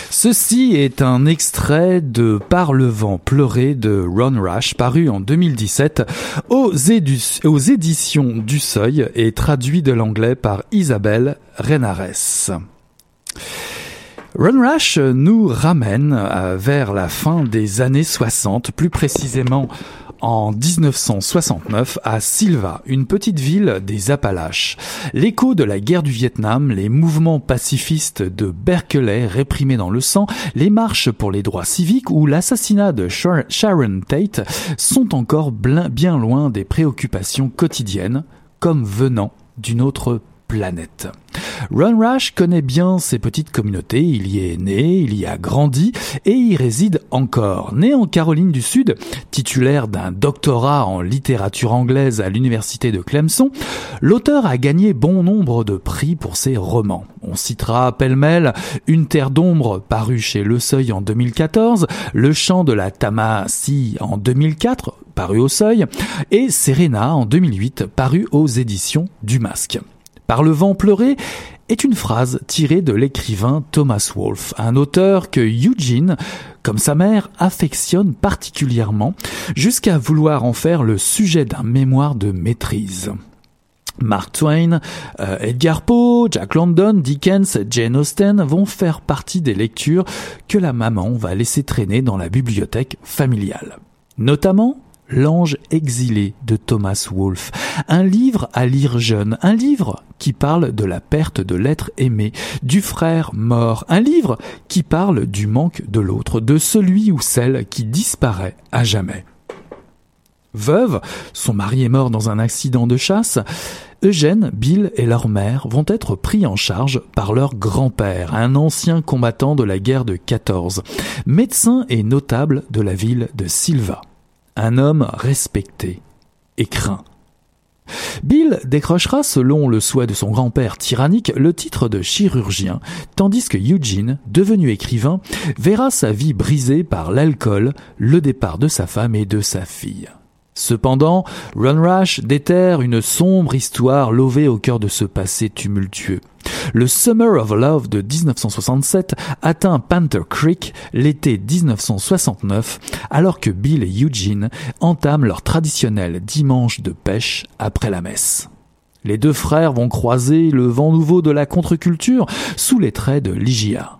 Ceci est un extrait de Par le vent pleuré de Ron Rash, paru en 2017 aux, aux éditions du Seuil et traduit de l'anglais par Isabelle Renares. Ron Rash nous ramène euh, vers la fin des années 60, plus précisément en 1969 à Silva, une petite ville des Appalaches. L'écho de la guerre du Vietnam, les mouvements pacifistes de Berkeley réprimés dans le sang, les marches pour les droits civiques ou l'assassinat de Sharon Tate sont encore bien loin des préoccupations quotidiennes, comme venant d'une autre planète. Ron Rash connaît bien ces petites communautés, il y est né, il y a grandi et y réside encore. Né en Caroline du Sud, titulaire d'un doctorat en littérature anglaise à l'université de Clemson, l'auteur a gagné bon nombre de prix pour ses romans. On citera pêle-mêle Une terre d'ombre paru chez Le Seuil en 2014, Le chant de la Tamassie en 2004 paru au Seuil et Serena en 2008 paru aux éditions du Masque. Par le vent pleuré est une phrase tirée de l'écrivain Thomas Wolfe, un auteur que Eugene, comme sa mère, affectionne particulièrement, jusqu'à vouloir en faire le sujet d'un mémoire de maîtrise. Mark Twain, euh, Edgar Poe, Jack London, Dickens, Jane Austen vont faire partie des lectures que la maman va laisser traîner dans la bibliothèque familiale. Notamment L'ange exilé de Thomas Wolfe, un livre à lire jeune, un livre qui parle de la perte de l'être aimé, du frère mort, un livre qui parle du manque de l'autre, de celui ou celle qui disparaît à jamais. Veuve, son mari est mort dans un accident de chasse, Eugène, Bill et leur mère vont être pris en charge par leur grand-père, un ancien combattant de la guerre de 14, médecin et notable de la ville de Silva un homme respecté et craint. Bill décrochera, selon le souhait de son grand-père tyrannique, le titre de chirurgien, tandis que Eugene, devenu écrivain, verra sa vie brisée par l'alcool, le départ de sa femme et de sa fille. Cependant, Run Rash déterre une sombre histoire lovée au cœur de ce passé tumultueux. Le Summer of Love de 1967 atteint Panther Creek l'été 1969, alors que Bill et Eugene entament leur traditionnel dimanche de pêche après la messe. Les deux frères vont croiser le vent nouveau de la contre-culture sous les traits de Ligia,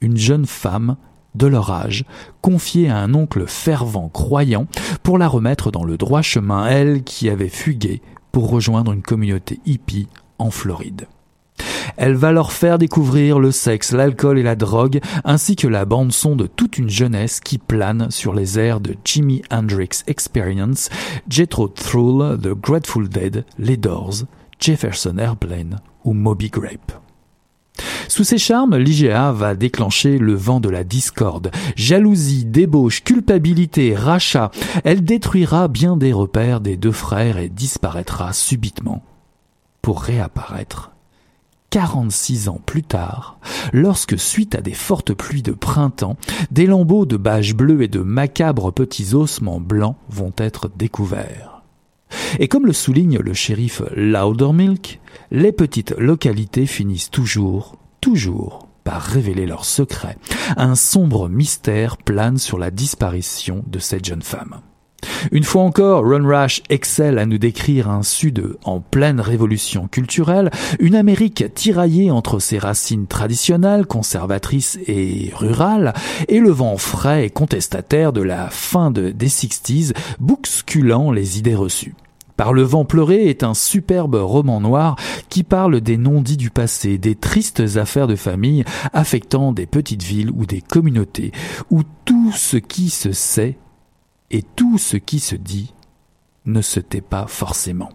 une jeune femme de leur âge, confiée à un oncle fervent croyant pour la remettre dans le droit chemin, elle qui avait fugué pour rejoindre une communauté hippie en Floride. Elle va leur faire découvrir le sexe, l'alcool et la drogue, ainsi que la bande-son de toute une jeunesse qui plane sur les airs de Jimi Hendrix Experience, Jethro Tull, The Grateful Dead, Les Doors, Jefferson Airplane ou Moby Grape. Sous ses charmes, l'IGA va déclencher le vent de la discorde. Jalousie, débauche, culpabilité, rachat. Elle détruira bien des repères des deux frères et disparaîtra subitement pour réapparaître 46 ans plus tard, lorsque suite à des fortes pluies de printemps, des lambeaux de bâches bleues et de macabres petits ossements blancs vont être découverts. Et comme le souligne le shérif Loudermilk, les petites localités finissent toujours, toujours par révéler leurs secrets. Un sombre mystère plane sur la disparition de cette jeune femme. Une fois encore, Ron excelle à nous décrire un Sud en pleine révolution culturelle, une Amérique tiraillée entre ses racines traditionnelles, conservatrices et rurales, et le vent frais et contestataire de la fin de, des 60s, bousculant les idées reçues. Par le vent pleuré est un superbe roman noir qui parle des non-dits du passé, des tristes affaires de famille affectant des petites villes ou des communautés, où tout ce qui se sait et tout ce qui se dit ne se tait pas forcément.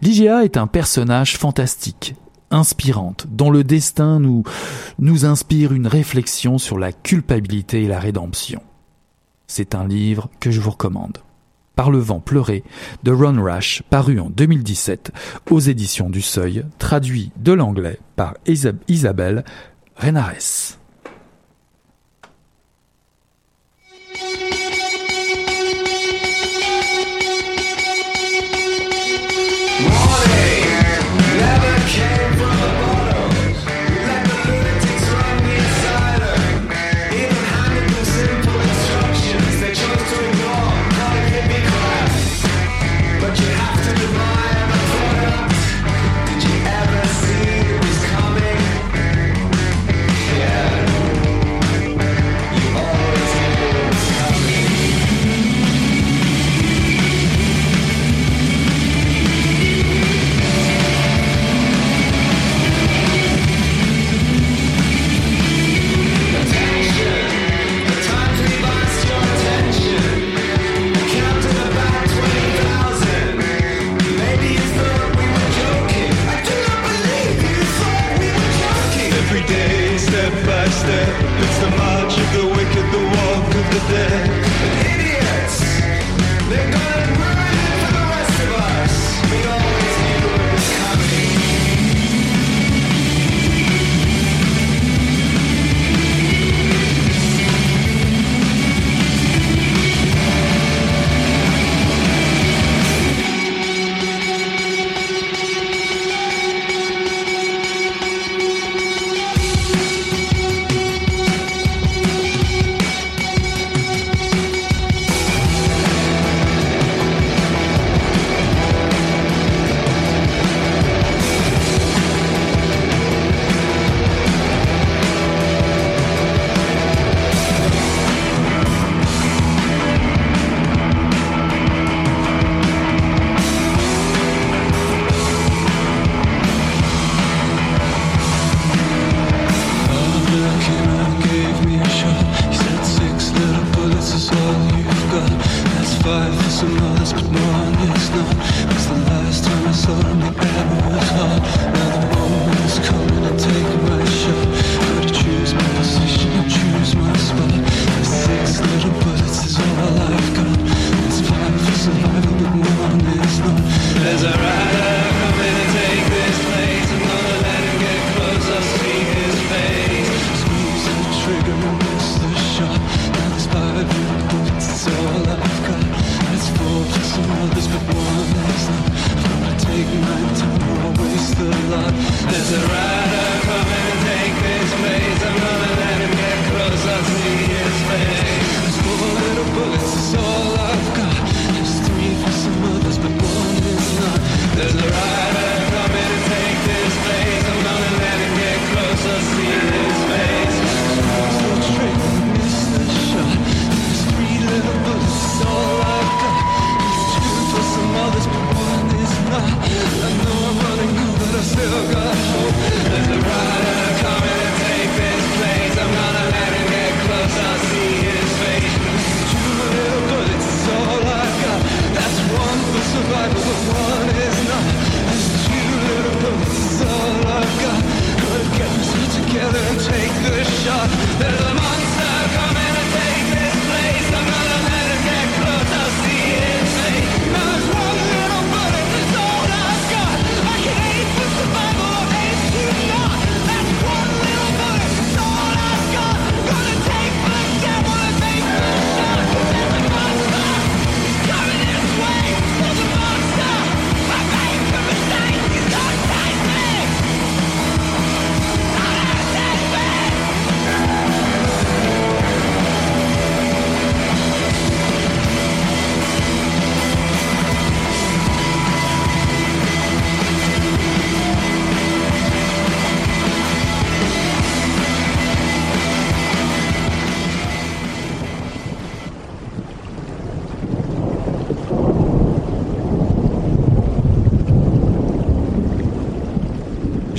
Ligia est un personnage fantastique, inspirante, dont le destin nous, nous inspire une réflexion sur la culpabilité et la rédemption. C'est un livre que je vous recommande. Par le vent pleuré de Ron Rash, paru en 2017 aux éditions du Seuil, traduit de l'anglais par Isabelle Renares. There's Pero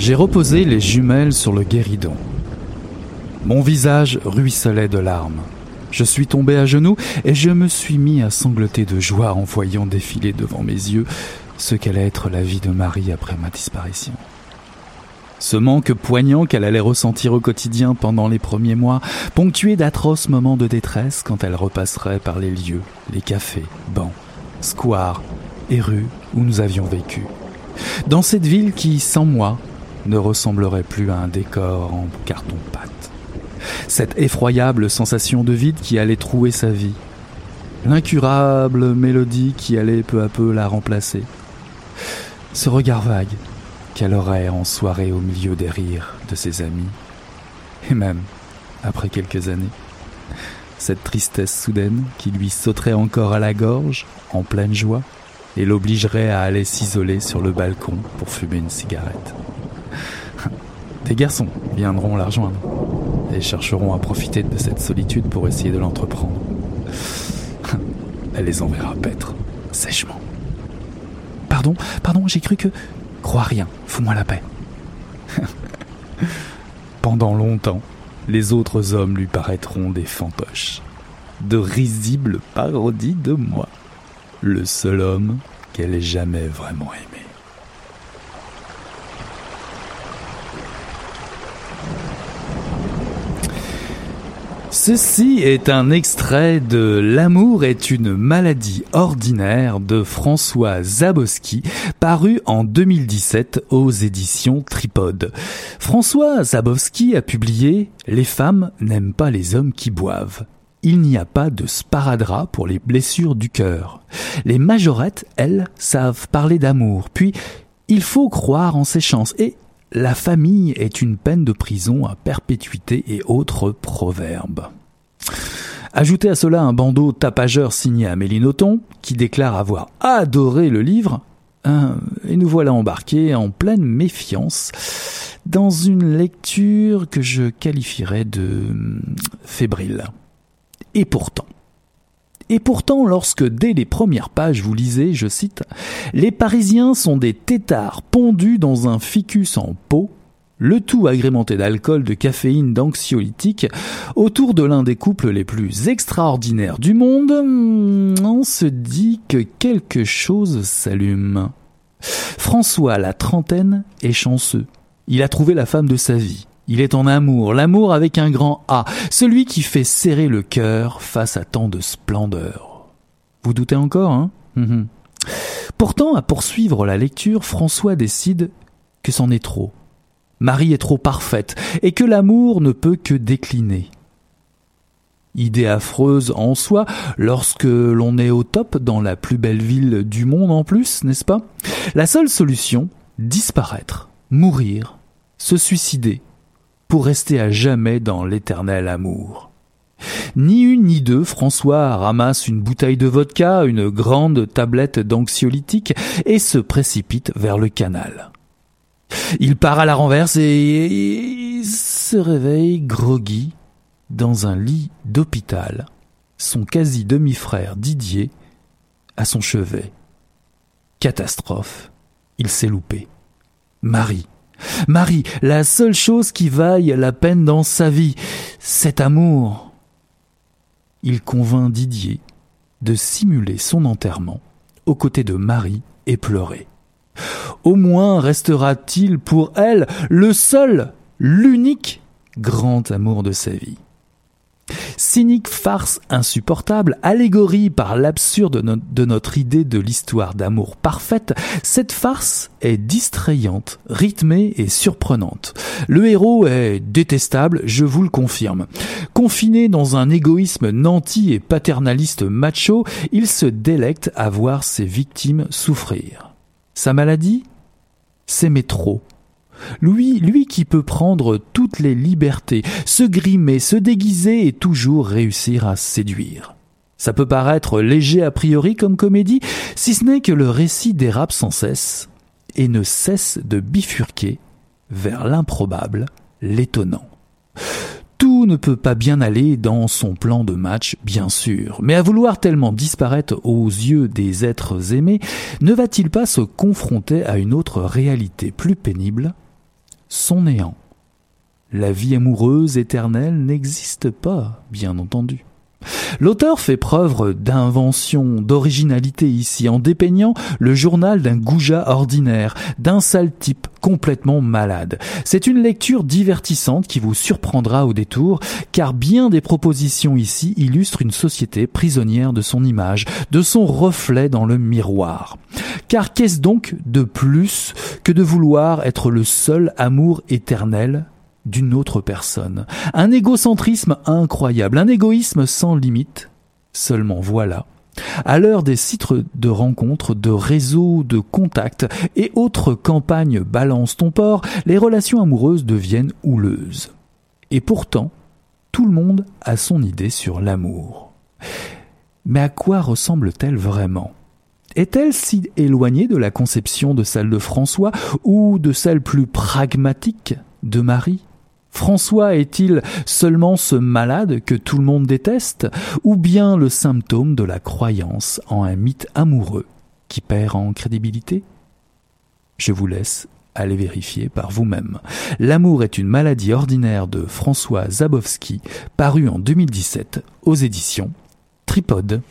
j'ai reposé les jumelles sur le guéridon. Mon visage ruisselait de larmes. Je suis tombé à genoux et je me suis mis à sangloter de joie en voyant défiler devant mes yeux ce qu'allait être la vie de Marie après ma disparition. Ce manque poignant qu'elle allait ressentir au quotidien pendant les premiers mois, ponctué d'atroces moments de détresse quand elle repasserait par les lieux, les cafés, bancs, squares et rues où nous avions vécu. Dans cette ville qui, sans moi, ne ressemblerait plus à un décor en carton-pâte. Cette effroyable sensation de vide qui allait trouer sa vie. L'incurable mélodie qui allait peu à peu la remplacer. Ce regard vague qu'elle aurait en soirée au milieu des rires de ses amis. Et même, après quelques années, cette tristesse soudaine qui lui sauterait encore à la gorge, en pleine joie, et l'obligerait à aller s'isoler sur le balcon pour fumer une cigarette. Des garçons viendront la rejoindre et chercheront à profiter de cette solitude pour essayer de l'entreprendre. Elle les enverra paître, sèchement. Pardon, pardon, j'ai cru que... Crois rien, fous-moi la paix. Pendant longtemps, les autres hommes lui paraîtront des fantoches, de risibles parodies de moi, le seul homme qu'elle ait jamais vraiment aimé. Ceci est un extrait de L'amour est une maladie ordinaire de François Zabowski, paru en 2017 aux éditions Tripode. François Zabowski a publié Les femmes n'aiment pas les hommes qui boivent. Il n'y a pas de sparadrap pour les blessures du cœur. Les majorettes, elles, savent parler d'amour. Puis, il faut croire en ses chances. Et la famille est une peine de prison à perpétuité et autres proverbes. Ajoutez à cela un bandeau tapageur signé Amélie Nothomb, qui déclare avoir adoré le livre, hein, et nous voilà embarqués en pleine méfiance dans une lecture que je qualifierais de hum, fébrile. Et pourtant, et pourtant, lorsque dès les premières pages vous lisez, je cite, Les Parisiens sont des têtards pondus dans un ficus en peau, le tout agrémenté d'alcool, de caféine, d'anxiolytique, autour de l'un des couples les plus extraordinaires du monde, on se dit que quelque chose s'allume. François, la trentaine, est chanceux. Il a trouvé la femme de sa vie. Il est en amour, l'amour avec un grand A, celui qui fait serrer le cœur face à tant de splendeur. Vous doutez encore, hein? Mhm. Pourtant, à poursuivre la lecture, François décide que c'en est trop. Marie est trop parfaite et que l'amour ne peut que décliner. Idée affreuse en soi lorsque l'on est au top dans la plus belle ville du monde en plus, n'est-ce pas? La seule solution, disparaître, mourir, se suicider, pour rester à jamais dans l'éternel amour. Ni une ni deux, François ramasse une bouteille de vodka, une grande tablette d'anxiolytique et se précipite vers le canal. Il part à la renverse et se réveille groggy dans un lit d'hôpital, son quasi demi-frère Didier à son chevet. Catastrophe, il s'est loupé. Marie, Marie, la seule chose qui vaille la peine dans sa vie, cet amour. Il convainc Didier de simuler son enterrement aux côtés de Marie et pleurer. Au moins restera-t-il pour elle le seul, l'unique grand amour de sa vie. Cynique farce insupportable, allégorie par l'absurde de notre idée de l'histoire d'amour parfaite, cette farce est distrayante, rythmée et surprenante. Le héros est détestable, je vous le confirme. Confiné dans un égoïsme nanti et paternaliste macho, il se délecte à voir ses victimes souffrir. Sa maladie S'aimer trop lui, lui qui peut prendre toutes les libertés, se grimer, se déguiser et toujours réussir à séduire. Ça peut paraître léger a priori comme comédie, si ce n'est que le récit dérape sans cesse et ne cesse de bifurquer vers l'improbable, l'étonnant. Tout ne peut pas bien aller dans son plan de match, bien sûr, mais à vouloir tellement disparaître aux yeux des êtres aimés, ne va-t-il pas se confronter à une autre réalité plus pénible? Son néant. La vie amoureuse éternelle n'existe pas, bien entendu. L'auteur fait preuve d'invention, d'originalité ici, en dépeignant le journal d'un goujat ordinaire, d'un sale type complètement malade. C'est une lecture divertissante qui vous surprendra au détour, car bien des propositions ici illustrent une société prisonnière de son image, de son reflet dans le miroir. Car qu'est-ce donc de plus que de vouloir être le seul amour éternel d'une autre personne. Un égocentrisme incroyable, un égoïsme sans limite. Seulement voilà. À l'heure des sites de rencontres, de réseaux, de contacts et autres campagnes balance ton port, les relations amoureuses deviennent houleuses. Et pourtant, tout le monde a son idée sur l'amour. Mais à quoi ressemble-t-elle vraiment? Est-elle si éloignée de la conception de celle de François ou de celle plus pragmatique de Marie? François est-il seulement ce malade que tout le monde déteste, ou bien le symptôme de la croyance en un mythe amoureux qui perd en crédibilité? Je vous laisse aller vérifier par vous-même. L'amour est une maladie ordinaire de François Zabowski, paru en 2017 aux éditions Tripode.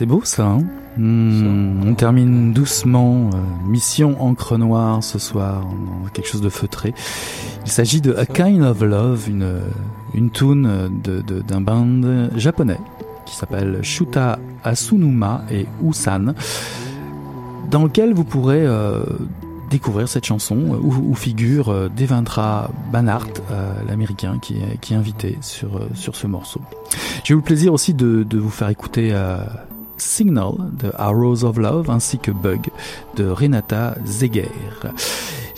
C'est beau ça, hein hmm, On termine doucement. Euh, mission encre noire ce soir, quelque chose de feutré. Il s'agit de A Kind of Love, une, une tune d'un band japonais qui s'appelle Shuta Asunuma et Usan, dans lequel vous pourrez euh, découvrir cette chanson où, figure euh, Devendra Banhart, l'américain qui est, qui est invité sur, sur ce morceau. J'ai eu le plaisir aussi de, de vous faire écouter Signal de Arrows of Love ainsi que Bug de Renata Zeger.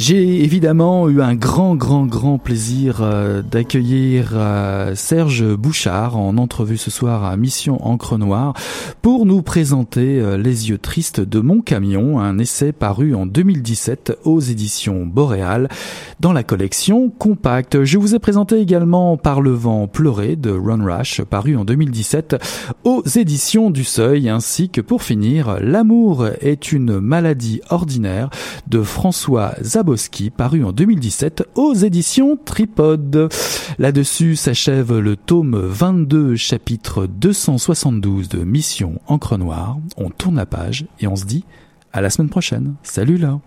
J'ai évidemment eu un grand, grand, grand plaisir euh, d'accueillir euh, Serge Bouchard en entrevue ce soir à Mission Encre Noire pour nous présenter euh, Les yeux tristes de mon camion, un essai paru en 2017 aux éditions Boréal dans la collection Compact. Je vous ai présenté également Par le vent pleuré de Ron Rush paru en 2017 aux éditions du Seuil ainsi que pour finir L'amour est une maladie ordinaire de François Zabot Paru en 2017 aux éditions Tripod. Là-dessus s'achève le tome 22, chapitre 272 de Mission Encre Noire. On tourne la page et on se dit à la semaine prochaine. Salut là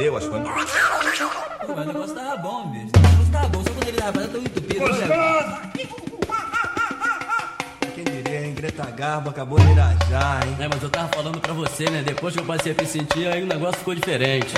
fudeu, acho que mas o negócio tava bom, bicho. O negócio tava bom, só quando ele tava tão entupido. Né, Gostoso! Quem diria, hein? Greta Garbo acabou de irajar, hein? É, mas eu tava falando pra você, né? Depois que eu passei a me sentir, aí o negócio ficou diferente.